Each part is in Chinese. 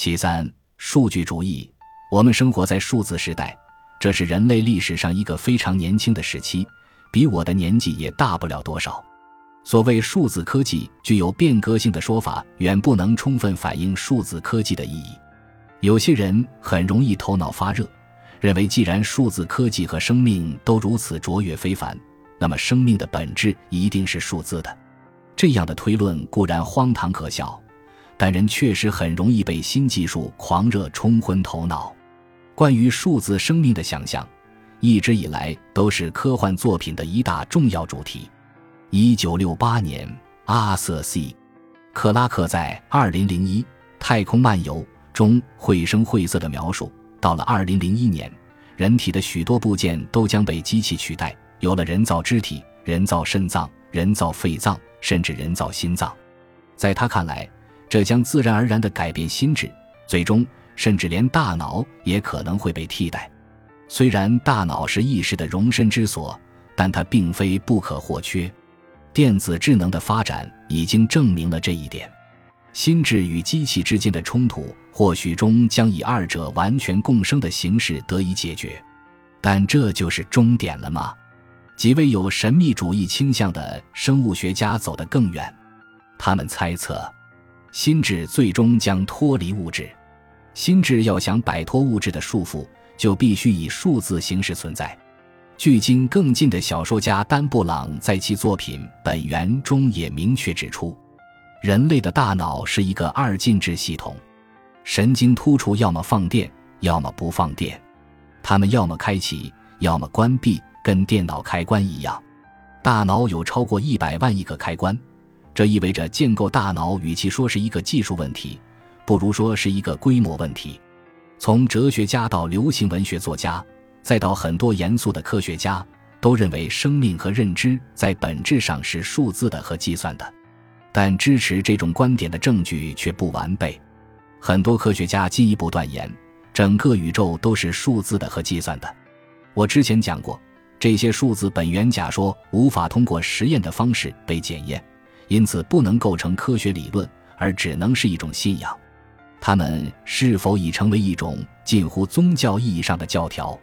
其三，数据主义。我们生活在数字时代，这是人类历史上一个非常年轻的时期，比我的年纪也大不了多少。所谓数字科技具有变革性的说法，远不能充分反映数字科技的意义。有些人很容易头脑发热，认为既然数字科技和生命都如此卓越非凡，那么生命的本质一定是数字的。这样的推论固然荒唐可笑，但人确实很容易被新技术狂热冲昏头脑。关于数字生命的想象，一直以来都是科幻作品的一大重要主题。一九六八年，阿瑟 ·C· 克拉克在《二零零一太空漫游》中绘声绘色的描述，到了二零零一年，人体的许多部件都将被机器取代，有了人造肢体、人造肾脏、人造肺脏，甚至人造心脏。在他看来，这将自然而然地改变心智，最终。甚至连大脑也可能会被替代。虽然大脑是意识的容身之所，但它并非不可或缺。电子智能的发展已经证明了这一点。心智与机器之间的冲突，或许终将以二者完全共生的形式得以解决。但这就是终点了吗？几位有神秘主义倾向的生物学家走得更远，他们猜测，心智最终将脱离物质。心智要想摆脱物质的束缚，就必须以数字形式存在。距今更近的小说家丹布朗在其作品《本源》中也明确指出，人类的大脑是一个二进制系统，神经突触要么放电，要么不放电，它们要么开启，要么关闭，跟电脑开关一样。大脑有超过一百万亿个开关，这意味着建构大脑与其说是一个技术问题。不如说是一个规模问题。从哲学家到流行文学作家，再到很多严肃的科学家，都认为生命和认知在本质上是数字的和计算的。但支持这种观点的证据却不完备。很多科学家进一步断言，整个宇宙都是数字的和计算的。我之前讲过，这些数字本源假说无法通过实验的方式被检验，因此不能构成科学理论，而只能是一种信仰。他们是否已成为一种近乎宗教意义上的教条？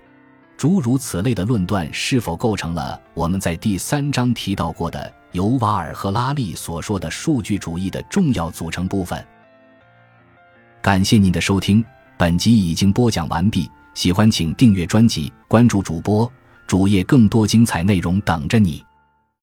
诸如此类的论断是否构成了我们在第三章提到过的尤瓦尔赫拉利所说的数据主义的重要组成部分？感谢您的收听，本集已经播讲完毕。喜欢请订阅专辑，关注主播主页，更多精彩内容等着你。